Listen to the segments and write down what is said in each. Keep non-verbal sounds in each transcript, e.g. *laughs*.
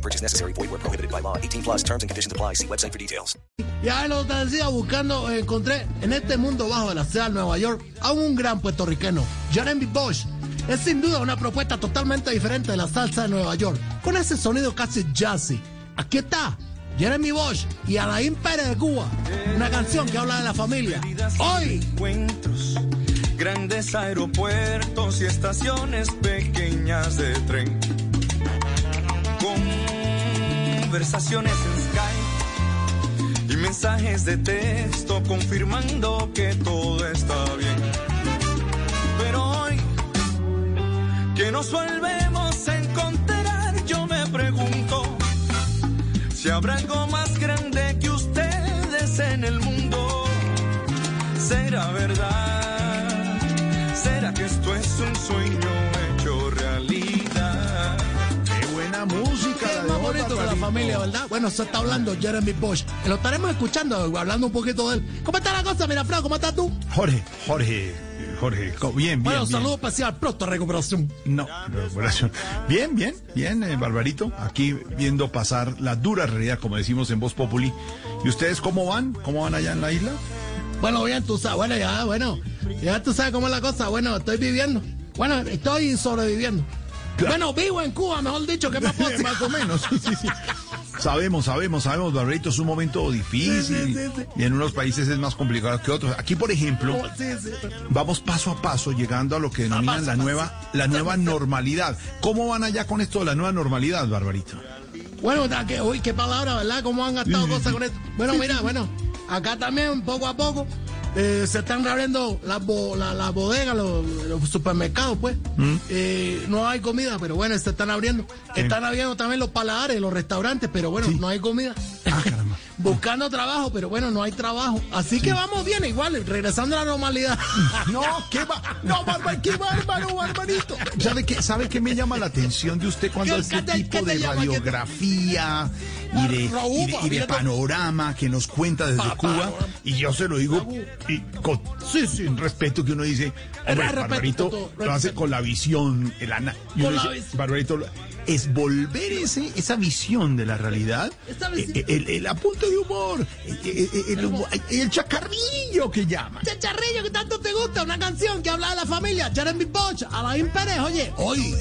No purchase necessary. Void where prohibited by law. 18 plus terms and conditions apply. See website for details. Ya lo te decía, buscando, eh, encontré en este mundo bajo de la ciudad de Nueva York a un gran puertorriqueño, Jeremy Bosch. Es sin duda una propuesta totalmente diferente de la salsa de Nueva York, con ese sonido casi jazzy. Aquí está, Jeremy Bosch y Alain Pérez de Cuba, una canción que habla de la familia. Hoy, encuentros, grandes aeropuertos y estaciones pequeñas de tren. Conversaciones en Skype y mensajes de texto confirmando que todo está bien. Pero hoy que nos volvemos a encontrar, yo me pregunto si habrá algo más grande que ustedes en el mundo. ¿Será verdad? ¿Será que esto es un sueño la de familia, ¿verdad? Bueno, se está hablando Jeremy Bosch. Lo estaremos escuchando, hablando un poquito de él. ¿Cómo está la cosa, mira, Fran? ¿Cómo estás tú? Jorge, Jorge, Jorge, bien, bien. Bueno, bien. saludo especial, pronto recuperación. No, recuperación. Bien, bien, bien, eh, Barbarito. Aquí viendo pasar la dura realidad, como decimos en Voz Populi. ¿Y ustedes cómo van? ¿Cómo van allá en la isla? Bueno, bien, tú sabes, bueno, ya, bueno, ya tú sabes cómo es la cosa. Bueno, estoy viviendo. Bueno, estoy sobreviviendo. Claro. Bueno, vivo en Cuba, mejor dicho, ¿qué más? *laughs* Más o menos, sí, sí. Sabemos, sabemos, sabemos, Barbarito, es un momento difícil Sí, y en unos países es más complicado que otros. Aquí, por ejemplo, sí. vamos paso a paso llegando a lo que denominan paso, la paso. nueva, la nueva normalidad. ¿Cómo van allá con esto de la nueva normalidad, Barbarito? Bueno, que, uy, qué palabra, ¿verdad? ¿Cómo han gastado cosas con esto? Bueno, mira, bueno, acá también, poco a poco, eh, se están reabriendo las bo- la- las bodegas, los, los supermercados, pues. Mm. Eh, no hay comida, pero bueno, se están abriendo. Están abriendo también los paladares, los restaurantes, pero bueno, no hay comida. Ah, caramba. Buscando trabajo, pero bueno, no hay trabajo. Así que vamos bien, igual, regresando a la normalidad. *laughs* No, qué va, no, bárbaro, qué bárbaro, barbarito. ¿Sabe qué, ¿Sabe qué me llama la atención de usted cuando ¿Qué- este te- tipo de llama? ¿Qué te- radiografía y de, Raúl, y de- y de panorama que nos cuenta desde Pa- Cuba? Y yo se lo digo y con Sí, sí. respeto que uno dice, hombre, respeto, Barbarito todo, lo hace con la visión, el ana- y uno dice. Barbarito, es volver ese, esa visión de la realidad, visión. eh, el, el apunte de humor, el, el- el humor- el chacarrillo que llaman. Chicharrillo, que tanto te gusta, una canción que habla de la familia, Jeremy Bosch, Alain Pérez, oye, hoy.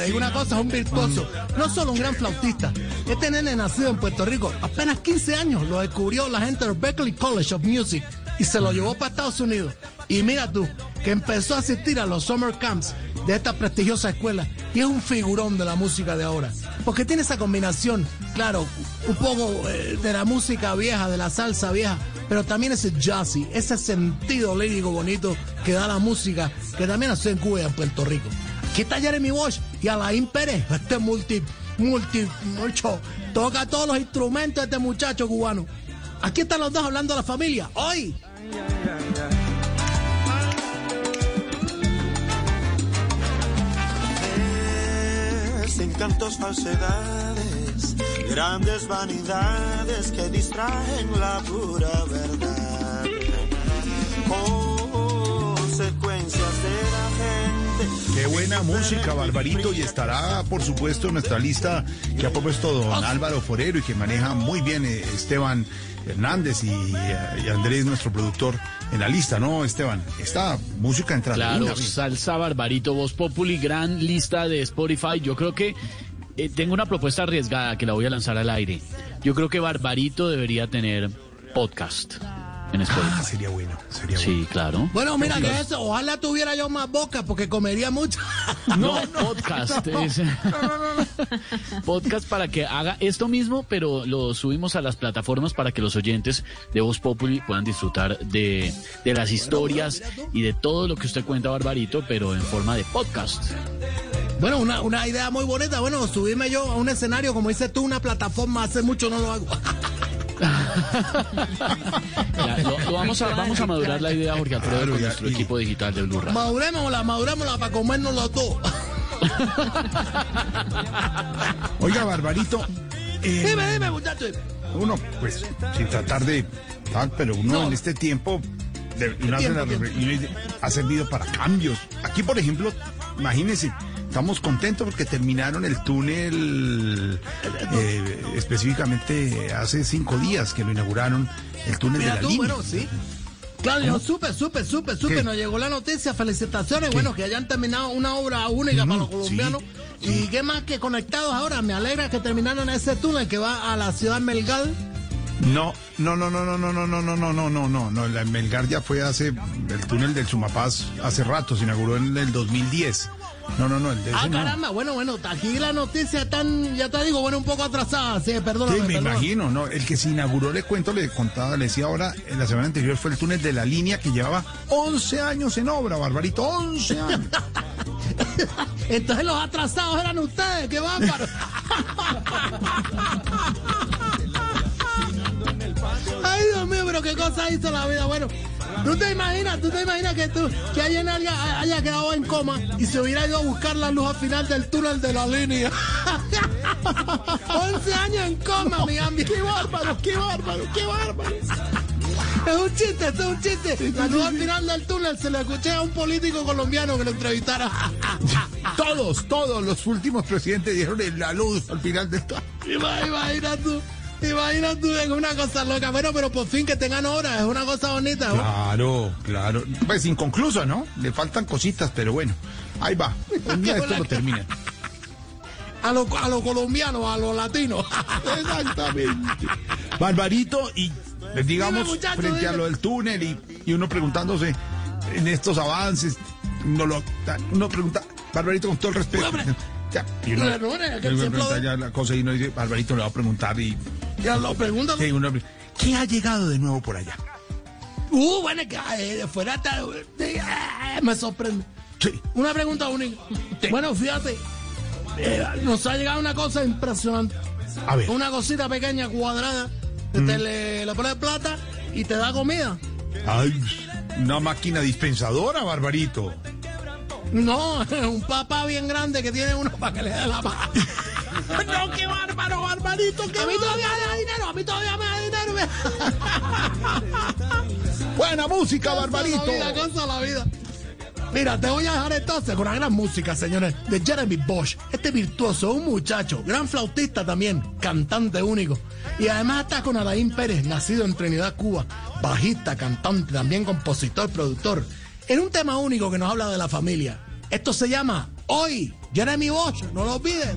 Te digo una cosa, es un virtuoso. No solo un gran flautista. Este nene nacido en Puerto Rico, apenas 15 años, lo descubrió la gente del Berklee College of Music y se lo llevó para Estados Unidos. Y mira tú, que empezó a asistir a los summer camps de esta prestigiosa escuela y es un figurón de la música de ahora. Porque tiene esa combinación, claro, un poco eh, de la música vieja, de la salsa vieja, pero también ese jazzy, ese sentido lírico bonito que da la música, que también hace en Cuba y en Puerto Rico. Aquí está Jeremy Bosch y Alain Pérez, este multi, multi, mucho, toca todos los instrumentos de este muchacho cubano. Aquí están los dos hablando de la familia, hoy. encantos, falsedades, grandes vanidades que distraen la pura verdad. Consecuencias de la gente Qué buena música, Barbarito, y estará, por supuesto, en nuestra lista que ha propuesto don Álvaro Forero y que maneja muy bien eh, Esteban Hernández y, eh, y Andrés, nuestro productor, en la lista, ¿no, Esteban? Esta música entra Claro, salsa barbarito, voz populi, gran lista de Spotify. Yo creo que eh, tengo una propuesta arriesgada que la voy a lanzar al aire. Yo creo que Barbarito debería tener podcast en Spotify. Ah, sería bueno, sería bueno. Sí, claro. Bueno, mira que eso, ojalá tuviera yo más boca porque comería mucho. *laughs* No, podcast. es- *laughs* podcast para que haga esto mismo, pero lo subimos a las plataformas para que los oyentes de Voz Populi puedan disfrutar de, de las historias y de todo lo que usted cuenta, Barbarito, pero en forma de podcast. Bueno, una, una idea muy bonita. Bueno, subirme yo a un escenario, como dices tú, una plataforma, hace mucho no lo hago. *laughs* Ya, lo, lo vamos, a, vamos a madurar la idea, Jorge Alfredo, Claro, con ya, nuestro y- equipo digital de Blue Radio. Madurémosla, madurémosla para comérnoslo todo. Oiga, Barbarito, eh, Dime, dime, muchacho. uno, pues, sin tratar de tal, pero uno No. en este tiempo, de- tiempo, ha servido para cambios. Aquí, por ejemplo, imagínense, estamos contentos porque terminaron el túnel, eh, específicamente hace cinco días que lo inauguraron, el túnel Mira de la tú, línea. bueno, sí. Supe, supe, supe, supe, ¿Qué? nos llegó la noticia, felicitaciones, bueno, que hayan terminado una obra única para los sí, colombianos. Y qué más que conectados ahora, me alegra que terminaron ese túnel que va a la ciudad Melgal. No, no, no, no, no, no, no, no, no, no, no, no, no, no, la Melgar ya fue hace, el túnel del Sumapaz hace rato, se inauguró en el 2010. No, no, no, el de Ah, ese no. caramba, bueno, bueno, aquí la noticia tan, ya te digo, bueno, un poco atrasada, sí, perdóname. Sí, me imagino, ¿no? El que se inauguró, le cuento, le contaba, le decía ahora, en la semana anterior fue el túnel de la línea que llevaba 11 años en obra, Barbarito, 11 años. *laughs* Entonces los atrasados eran ustedes, qué bárbaro. *laughs* Ay, Dios mío, pero qué cosa hizo la vida. Bueno, tú te imaginas, tú te imaginas que tú, que alguien haya, haya quedado en coma y se hubiera ido a buscar la luz al final del túnel de la línea. *laughs* 11 años en coma, mi amigo. Qué bárbaro, qué bárbaro, qué bárbaro. Es un chiste, esto es un chiste. La luz al final del túnel se le escuché a un político colombiano que lo entrevistara. *laughs* todos, todos los últimos presidentes dieron en la luz al final de esto. Ima- Imagina tú, imagina tú, es una cosa loca. Bueno, pero por fin que tengan hora, es una cosa bonita. ¿no? Claro, claro. Pues inconcluso, ¿no? Le faltan cositas, pero bueno, ahí va. *laughs* Un día esto lo termina. A los a los colombianos, a los latinos. *laughs* Exactamente. Barbarito, y pues, digamos, Dime, muchacho, frente a lo del túnel y, y uno preguntándose en estos avances, uno, lo, uno pregunta, Barbarito, con todo el respeto. *laughs* Ya, y uno, No, no, no, uno pregunta lo- ya la cosa y uno dice, Barbarito le va a preguntar y Ya lo preguntan. sí, uno, ¿qué ha llegado de nuevo por allá? Uh, bueno, que de fuera está- eh, me sorprende. Sí. Una pregunta única. Bueno, fíjate, eh, nos ha llegado una cosa impresionante. A ver. Una cosita pequeña, cuadrada, que te le, le pones plata y te da comida. Ay, una máquina dispensadora, Barbarito. No, *laughs* un papá bien grande que tiene uno para que le dé la paz. *laughs* no, qué bárbaro, barbarito. a mí todavía me da dinero, a mí todavía me da dinero. *laughs* Buena música, Barbarito. Cosa la vida, cosa la vida. Mira, te voy a dejar entonces con una gran música, señores, de Jeremy Bosch. Este virtuoso, un muchacho, gran flautista también, cantante único. Y además está con Alain Pérez, nacido en Trinidad, Cuba, bajista, cantante, también compositor, productor. En un tema único que nos habla de la familia. Esto se llama Hoy, Jeremy Bosch, no lo olvides.